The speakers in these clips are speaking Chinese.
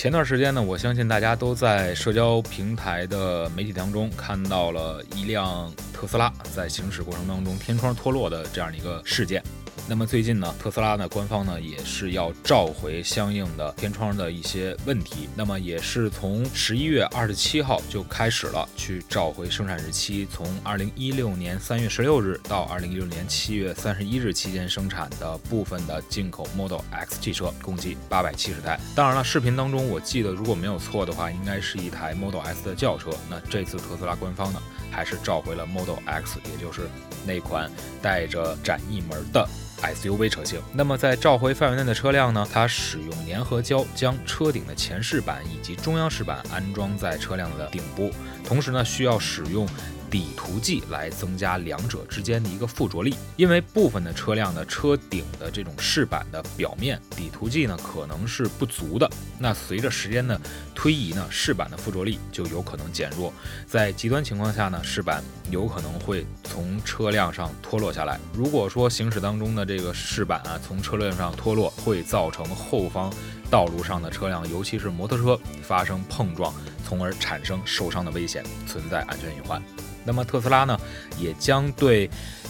前段时间呢，我相信大家都在社交平台的媒体当中看到了一辆特斯拉在行驶过程当中天窗脱落的这样的一个事件。那么最近呢，特斯拉呢官方呢也是要召回相应的天窗的一些问题。那么也是从十一月二十七号就开始了去召回生产日期，从二零一六年三月十六日到二零一六年七月三十一日期间生产的部分的进口 Model X 汽车，共计八百七十台。当然了，视频当中我记得如果没有错的话，应该是一台 Model S 的轿车。那这次特斯拉官方呢还是召回了 Model X，也就是那款带着展翼门的。SUV 车型，那么在召回范围内的车辆呢，它使用粘合胶将车顶的前饰板以及中央饰板安装在车辆的顶部，同时呢需要使用。底涂剂来增加两者之间的一个附着力，因为部分的车辆的车顶的这种饰板的表面底涂剂呢可能是不足的，那随着时间的推移呢，饰板的附着力就有可能减弱，在极端情况下呢，饰板有可能会从车辆上脱落下来。如果说行驶当中的这个饰板啊从车辆上脱落，会造成后方道路上的车辆，尤其是摩托车发生碰撞，从而产生受伤的危险，存在安全隐患。那么特斯拉呢，也将对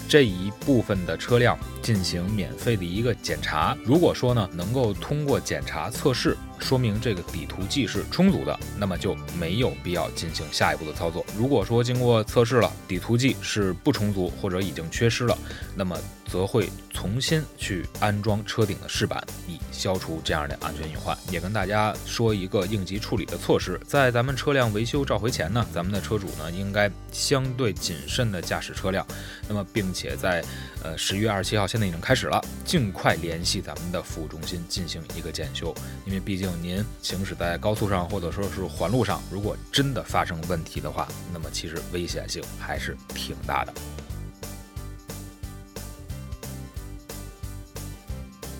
这一部分的车辆进行免费的一个检查。如果说呢，能够通过检查测试。说明这个底涂剂是充足的，那么就没有必要进行下一步的操作。如果说经过测试了底涂剂是不充足或者已经缺失了，那么则会重新去安装车顶的饰板，以消除这样的安全隐患。也跟大家说一个应急处理的措施，在咱们车辆维修召回前呢，咱们的车主呢应该相对谨慎的驾驶车辆，那么并且在呃十月二十七号现在已经开始了，尽快联系咱们的服务中心进行一个检修，因为毕竟。您行驶在高速上或者说是环路上，如果真的发生问题的话，那么其实危险性还是挺大的。